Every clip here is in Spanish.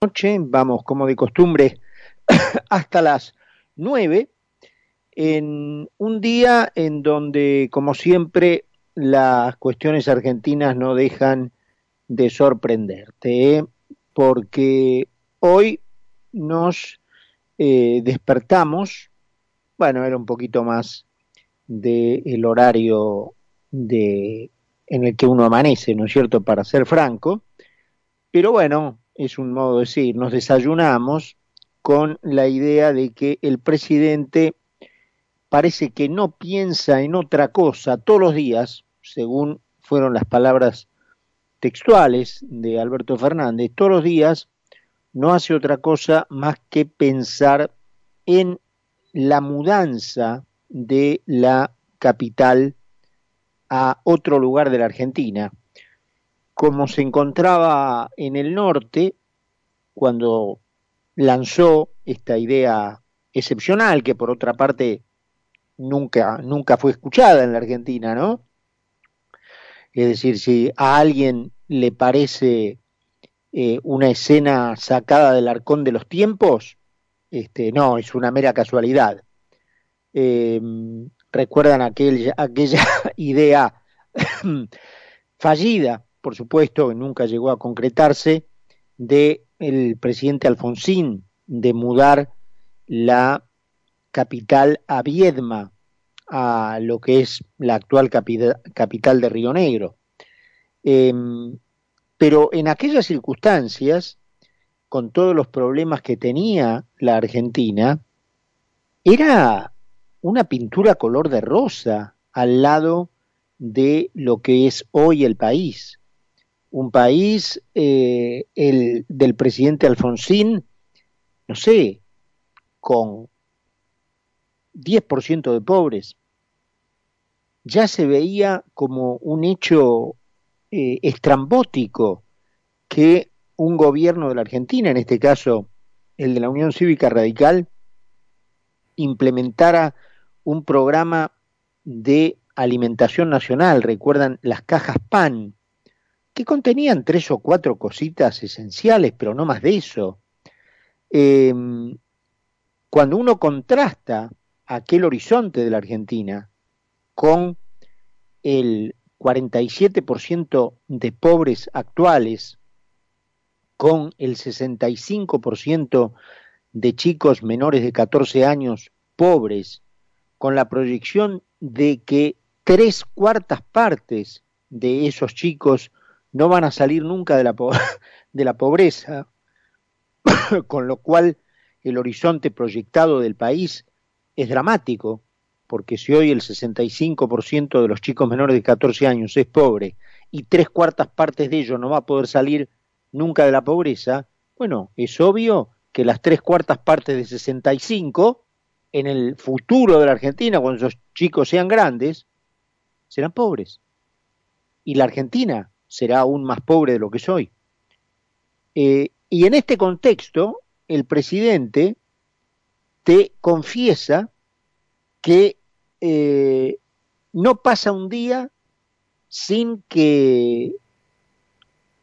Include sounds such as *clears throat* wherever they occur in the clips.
noche, vamos como de costumbre *coughs* hasta las nueve, en un día en donde, como siempre, las cuestiones argentinas no dejan de sorprenderte, ¿eh? porque hoy nos eh, despertamos, bueno, era un poquito más del el horario de, en el que uno amanece, ¿no es cierto?, para ser franco, pero bueno, es un modo de decir, nos desayunamos con la idea de que el presidente parece que no piensa en otra cosa todos los días, según fueron las palabras textuales de Alberto Fernández, todos los días no hace otra cosa más que pensar en la mudanza de la capital a otro lugar de la Argentina, como se encontraba en el norte cuando lanzó esta idea excepcional que por otra parte nunca nunca fue escuchada en la Argentina, ¿no? Es decir, si a alguien le parece eh, una escena sacada del arcón de los tiempos, este, no, es una mera casualidad. Eh, recuerdan aquel, aquella *laughs* idea *clears throat* fallida por supuesto, nunca llegó a concretarse, de el presidente Alfonsín de mudar la capital a Viedma, a lo que es la actual capital de Río Negro. Em, pero en aquellas circunstancias, con todos los problemas que tenía la Argentina, era una pintura color de rosa al lado de lo que es hoy el país un país, eh, el del presidente Alfonsín, no sé, con 10% de pobres, ya se veía como un hecho eh, estrambótico que un gobierno de la Argentina, en este caso el de la Unión Cívica Radical, implementara un programa de alimentación nacional, recuerdan las cajas PAN, que contenían tres o cuatro cositas esenciales, pero no más de eso. Em, cuando uno contrasta aquel horizonte de la Argentina con el 47% de pobres actuales, con el 65% de chicos menores de 14 años pobres, con la proyección de que tres cuartas partes de esos chicos no van a salir nunca de la, *laughs* de la pobreza, *coughs* con lo cual el horizonte proyectado del país es dramático, porque si hoy el 65% de los chicos menores de 14 años es pobre y tres cuartas partes de ellos no va a poder salir nunca de la pobreza, bueno, es obvio que las tres cuartas partes de 65 en el futuro de la Argentina, cuando esos chicos sean grandes, serán pobres. Y la Argentina será aún más pobre de lo que soy. Eh, y en este contexto, el presidente te confiesa que eh, no pasa un día sin que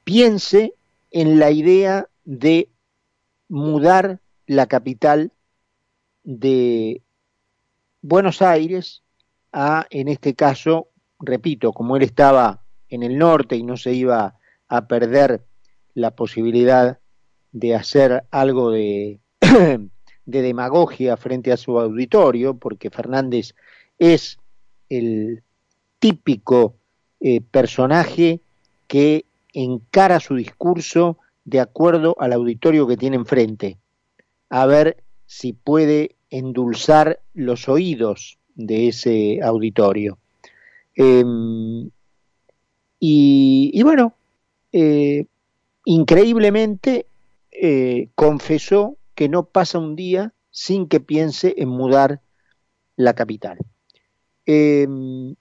piense en la idea de mudar la capital de Buenos Aires a, en este caso, repito, como él estaba en el norte y no se iba a perder la posibilidad de hacer algo de, *clears throat* de demagogia frente a su auditorio, porque Fernández es el típico eh, personaje que encara su discurso de acuerdo al auditorio que tiene enfrente, a ver si puede endulzar los oídos de ese auditorio. Em, y, bueno, eh, increíblemente eh, confesó que no pasa un día sin que piense en mudar la capital. Em,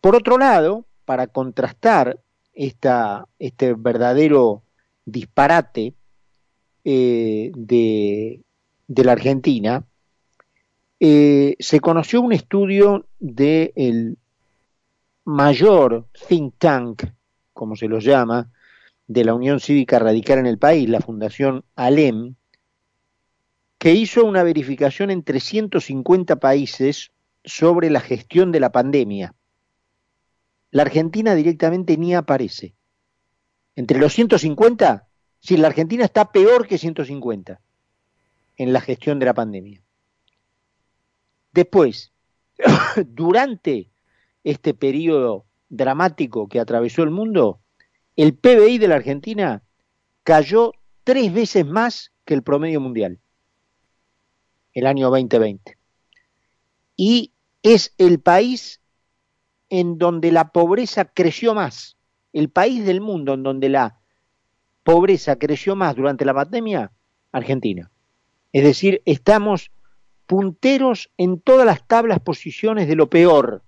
por otro lado, para contrastar esta, este verdadero disparate eh, de, de, la Argentina, se conoció un estudio del mayor think tank, como se lo llama, de la Unión Cívica Radical en el país, la Fundación ALEM, que hizo una verificación en 350 países sobre la gestión de la pandemia. La Argentina directamente ni aparece. Entre los 150, si la Argentina está peor que 150 en la gestión de la pandemia. Después, *coughs* durante este periodo dramático que atravesó el mundo, el PBI de la Argentina cayó tres veces más que el promedio mundial el año 2020. Y es el país en donde la pobreza creció más, el país del mundo en donde la pobreza creció más durante la pandemia, Argentina. Es decir, estamos punteros en todas las tablas posiciones de lo peor.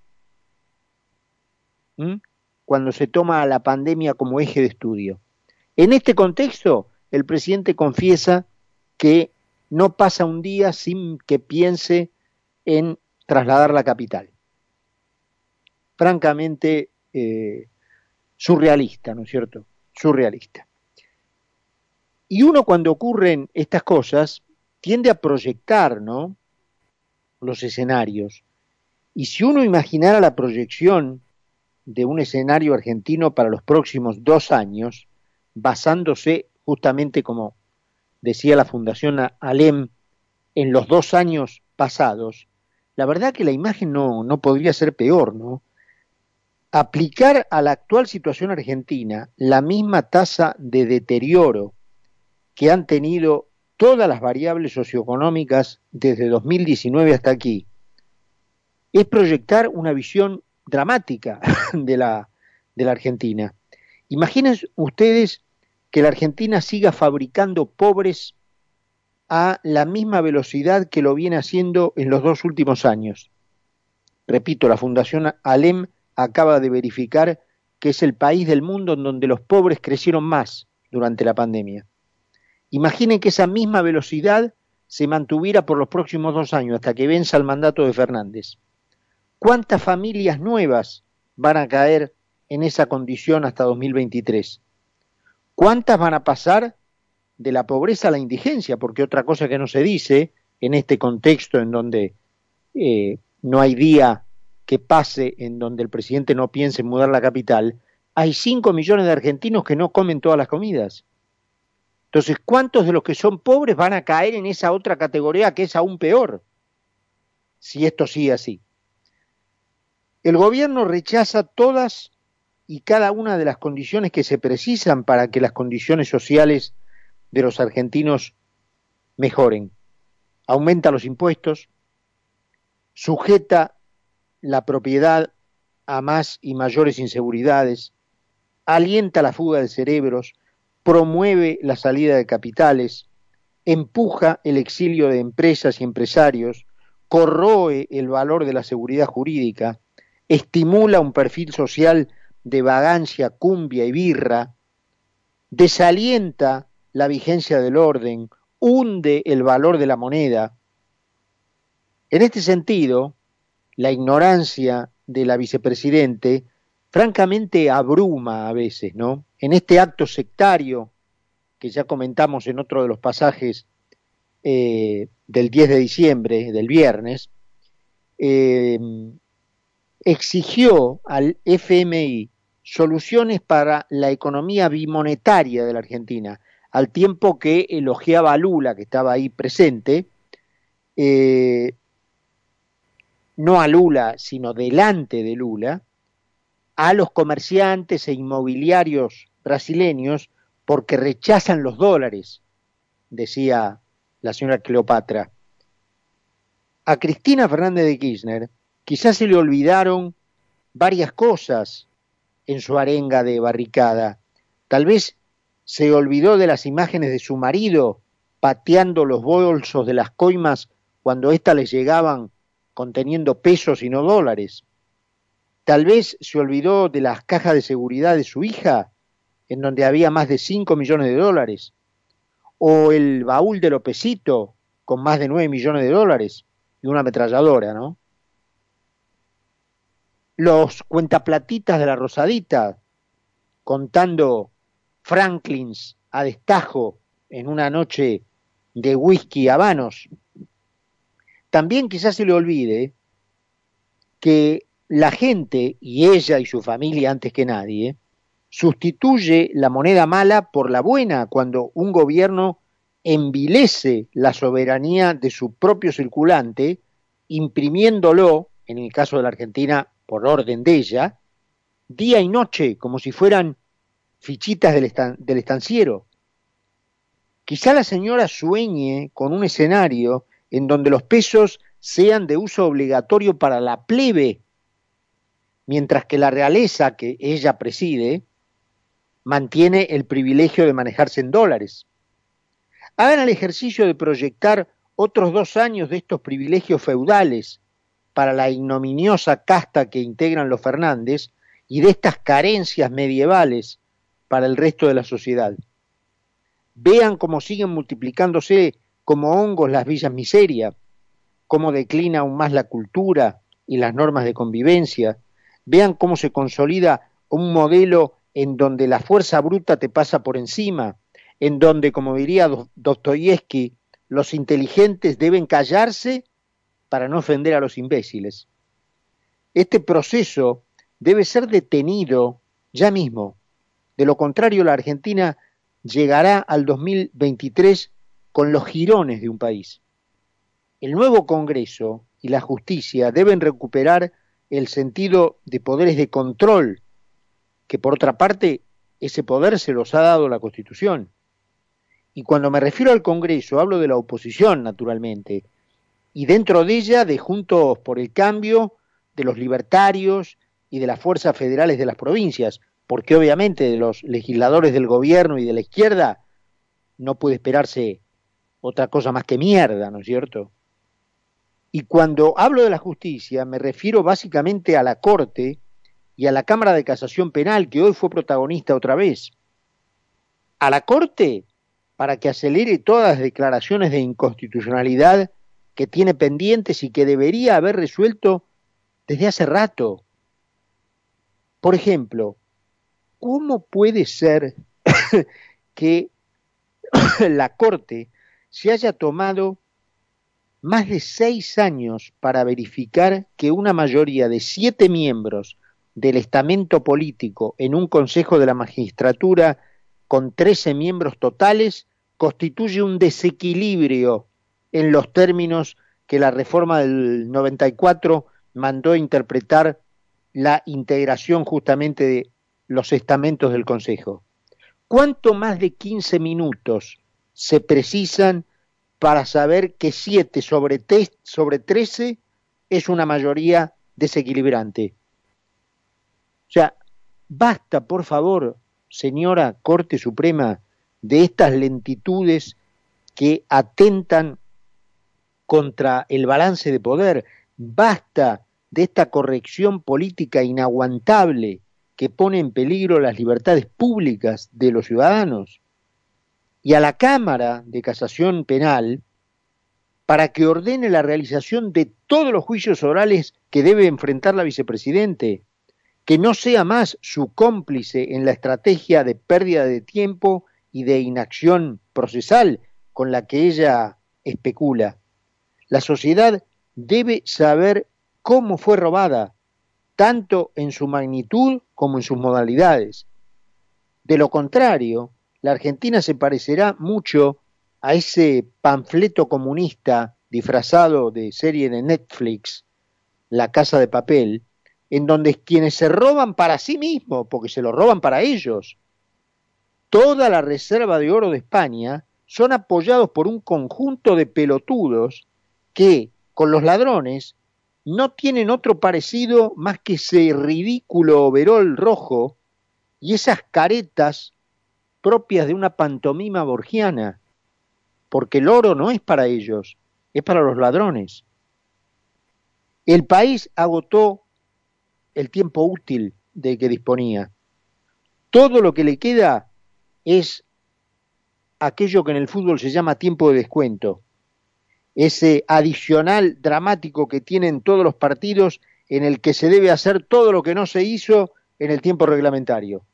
Cuando se toma la pandemia como eje de estudio. En este contexto, el presidente confiesa que no pasa un día sin que piense en trasladar la capital. Francamente, eh, surrealista, ¿no es cierto? Surrealista. Y uno cuando ocurren estas cosas tiende a proyectar, ¿no? Los escenarios. Y si uno imaginara la proyección de un escenario argentino para los próximos dos años, basándose justamente como decía la Fundación Alem, en los dos años pasados, la verdad que la imagen no, no podría ser peor, ¿no? Aplicar a la actual situación argentina la misma tasa de deterioro que han tenido todas las variables socioeconómicas desde 2019 hasta aquí, es proyectar una visión dramática *laughs* de la, de la Argentina. Imaginen ustedes que la Argentina siga fabricando pobres a la misma velocidad que lo viene haciendo en los dos últimos años. Repito, la Fundación Alem acaba de verificar que es el país del mundo en donde los pobres crecieron más durante la pandemia. Imaginen que esa misma velocidad se mantuviera por los próximos dos años hasta que venza el mandato de Fernández. ¿Cuántas familias nuevas van a caer en esa condición hasta 2023? ¿Cuántas van a pasar de la pobreza a la indigencia? Porque otra cosa que no se dice en este contexto en donde eh, no hay día que pase en donde el presidente no piense en mudar la capital, hay 5 millones de argentinos que no comen todas las comidas. Entonces, ¿cuántos de los que son pobres van a caer en esa otra categoría que es aún peor? Si esto sigue así. El gobierno rechaza todas y cada una de las condiciones que se precisan para que las condiciones sociales de los argentinos mejoren. Aumenta los impuestos, sujeta la propiedad a más y mayores inseguridades, alienta la fuga de cerebros, promueve la salida de capitales, empuja el exilio de empresas y empresarios, corroe el valor de la seguridad jurídica, estimula un perfil social de vagancia, cumbia y birra, desalienta la vigencia del orden, hunde el valor de la moneda. En este sentido, la ignorancia de la vicepresidente francamente abruma a veces, ¿no? En este acto sectario que ya comentamos en otro de los pasajes eh, del 10 de diciembre, del viernes, eh, exigió al FMI soluciones para la economía bimonetaria de la Argentina, al tiempo que elogiaba a Lula, que estaba ahí presente, eh, no a Lula, sino delante de Lula, a los comerciantes e inmobiliarios brasileños porque rechazan los dólares, decía la señora Cleopatra. A Cristina Fernández de Kirchner quizás se le olvidaron varias cosas en su arenga de barricada. Tal vez se olvidó de las imágenes de su marido pateando los bolsos de las coimas cuando éstas les llegaban conteniendo pesos y no dólares. Tal vez se olvidó de las cajas de seguridad de su hija, en donde había más de 5 millones de dólares, o el baúl de Lopecito, con más de 9 millones de dólares, y una ametralladora, ¿no? Los cuentaplatitas de la Rosadita, contando Franklins a destajo en una noche de whisky habanos, también quizás se le olvide que la gente, y ella y su familia antes que nadie, sustituye la moneda mala por la buena cuando un gobierno envilece la soberanía de su propio circulante, imprimiéndolo, en el caso de la Argentina, por orden de ella, día y noche, como si fueran fichitas del, estanciero. Quizá la señora sueñe con un escenario en donde los pesos sean de uso obligatorio para la plebe, mientras que la realeza que ella preside mantiene el privilegio de manejarse en dólares. Hagan el ejercicio de proyectar otros dos años de estos privilegios feudales para la ignominiosa casta que integran los Fernández y de estas carencias medievales para el resto de la sociedad. Vean cómo siguen multiplicándose como hongos las villas miseria, cómo declina aún más la cultura y las normas de convivencia. Vean cómo se consolida un modelo en donde la fuerza bruta te pasa por encima, en donde, como diría Dostoyevsky, los inteligentes deben callarse para no ofender a los imbéciles. Este proceso debe ser detenido ya mismo. De lo contrario, la Argentina llegará al 2023 con los girones de un país. El nuevo Congreso y la justicia deben recuperar el sentido de poderes de control, que por otra parte ese poder se los ha dado la Constitución. Y cuando me refiero al Congreso, hablo de la oposición, naturalmente, y dentro de ella de Juntos por el Cambio, de los libertarios y de las fuerzas federales de las provincias, porque obviamente de los legisladores del gobierno y de la izquierda no puede esperarse otra cosa más que mierda, ¿no es cierto? Y cuando hablo de la justicia me refiero básicamente a la Corte y a la Cámara de Casación Penal, que hoy fue protagonista otra vez. A la Corte para que acelere todas las declaraciones de inconstitucionalidad que tiene pendientes y que debería haber resuelto desde hace rato. Por ejemplo, ¿cómo puede ser *coughs* que *coughs* la Corte se haya tomado más de seis años para verificar que una mayoría de siete miembros del estamento político en un Consejo de la Magistratura con trece miembros totales constituye un desequilibrio en los términos que la reforma del 94 mandó interpretar la integración justamente de los estamentos del Consejo. ¿Cuánto más de 15 minutos se precisan para saber que 7 sobre, sobre 13 es una mayoría desequilibrante? O sea, basta, por favor, señora Corte Suprema, de estas lentitudes que atentan contra el balance de poder. Basta de esta corrección política inaguantable que pone en peligro las libertades públicas de los ciudadanos y a la Cámara de Casación Penal para que ordene la realización de todos los juicios orales que debe enfrentar la vicepresidente, que no sea más su cómplice en la estrategia de pérdida de tiempo y de inacción procesal con la que ella especula. La sociedad debe saber cómo fue robada, tanto en su magnitud como en sus modalidades. De lo contrario, la Argentina se parecerá mucho a ese panfleto comunista disfrazado de serie de Netflix, La Casa de Papel, en donde quienes se roban para sí mismos, porque se lo roban para ellos, toda la reserva de oro de España, son apoyados por un conjunto de pelotudos que, con los ladrones, no tienen otro parecido más que ese ridículo overol rojo y esas caretas propias de una pantomima borgiana, porque el oro no es para ellos, es para los ladrones. El país agotó el tiempo útil de que disponía. Todo lo que le queda es aquello que en el fútbol se llama tiempo de descuento ese adicional dramático que tienen todos los partidos en el que se debe hacer todo lo que no se hizo en el tiempo reglamentario.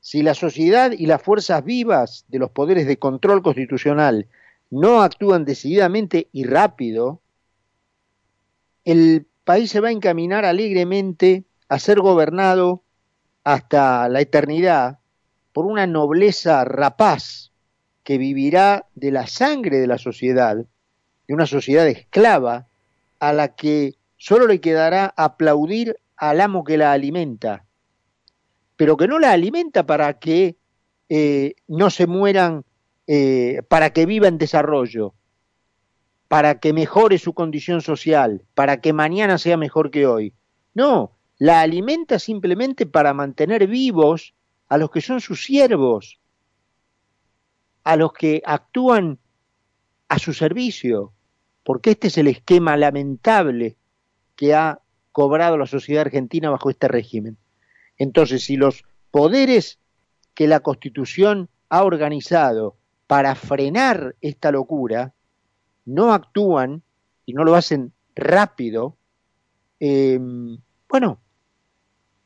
Si la sociedad y las fuerzas vivas de los poderes de control constitucional no actúan decididamente y rápido, el país se va a encaminar alegremente a ser gobernado hasta la eternidad por una nobleza rapaz que vivirá de la sangre de la sociedad, de una sociedad esclava a la que solo le quedará aplaudir al amo que la alimenta, pero que no la alimenta para que eh, no se mueran, eh, para que viva en desarrollo, para que mejore su condición social, para que mañana sea mejor que hoy. No, la alimenta simplemente para mantener vivos a los que son sus siervos, a los que actúan a su servicio, porque este es el esquema lamentable que ha cobrado la sociedad argentina bajo este régimen. Entonces, si los poderes que la Constitución ha organizado para frenar esta locura no actúan y no lo hacen rápido, eh, bueno,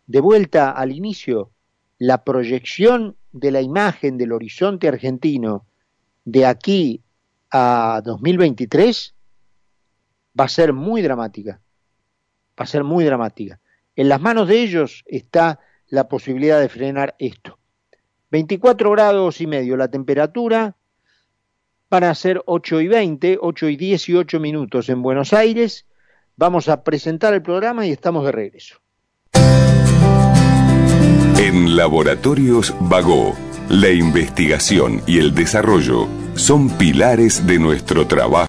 de vuelta al inicio, la proyección de la imagen del horizonte argentino de aquí a 2023 va a ser muy dramática, va a ser muy dramática. En las manos de ellos está la posibilidad de frenar esto. 24 grados y medio la temperatura, van a ser 8 y 20, 8 y 18 minutos en Buenos Aires. Vamos a presentar el programa y estamos de regreso. En Laboratorios Vago, la investigación y el desarrollo son pilares de nuestro trabajo.